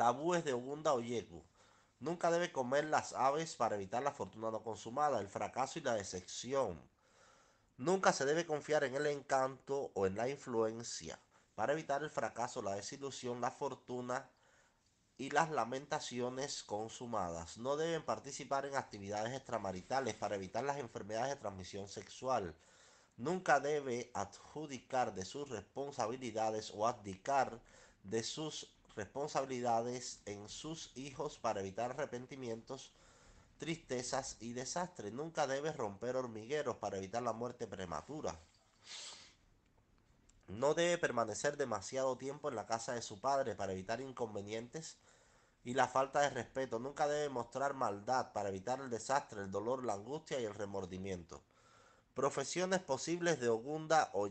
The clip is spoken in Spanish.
Tabúes de Ogunda Oyeku. Nunca debe comer las aves para evitar la fortuna no consumada, el fracaso y la decepción. Nunca se debe confiar en el encanto o en la influencia para evitar el fracaso, la desilusión, la fortuna y las lamentaciones consumadas. No deben participar en actividades extramaritales para evitar las enfermedades de transmisión sexual. Nunca debe adjudicar de sus responsabilidades o abdicar de sus responsabilidades en sus hijos para evitar arrepentimientos, tristezas y desastres. Nunca debe romper hormigueros para evitar la muerte prematura. No debe permanecer demasiado tiempo en la casa de su padre para evitar inconvenientes y la falta de respeto. Nunca debe mostrar maldad para evitar el desastre, el dolor, la angustia y el remordimiento. Profesiones posibles de Ogunda o